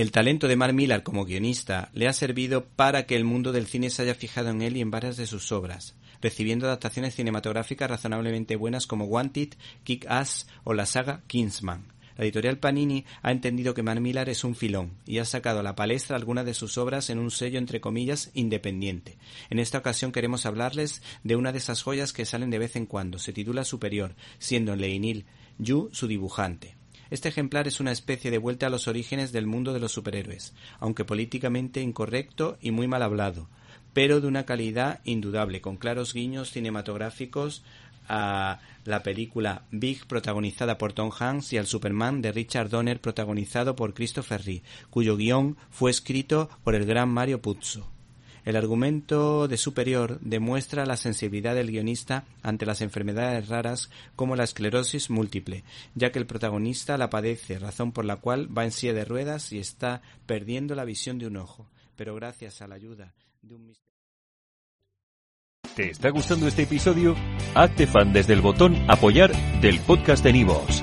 El talento de Mark Millar como guionista le ha servido para que el mundo del cine se haya fijado en él y en varias de sus obras, recibiendo adaptaciones cinematográficas razonablemente buenas como Wanted, Kick-Ass o la saga Kingsman. La editorial Panini ha entendido que Mark Millar es un filón y ha sacado a la palestra algunas de sus obras en un sello entre comillas independiente. En esta ocasión queremos hablarles de una de esas joyas que salen de vez en cuando. Se titula Superior, siendo Leinil Yu su dibujante. Este ejemplar es una especie de vuelta a los orígenes del mundo de los superhéroes, aunque políticamente incorrecto y muy mal hablado, pero de una calidad indudable, con claros guiños cinematográficos a la película Big protagonizada por Tom Hanks y al Superman de Richard Donner protagonizado por Christopher Reeve, cuyo guion fue escrito por el gran Mario Puzo. El argumento de Superior demuestra la sensibilidad del guionista ante las enfermedades raras como la esclerosis múltiple, ya que el protagonista la padece, razón por la cual va en silla de ruedas y está perdiendo la visión de un ojo, pero gracias a la ayuda de un ¿Te está gustando este episodio? Hazte fan desde el botón apoyar del podcast de Nivos.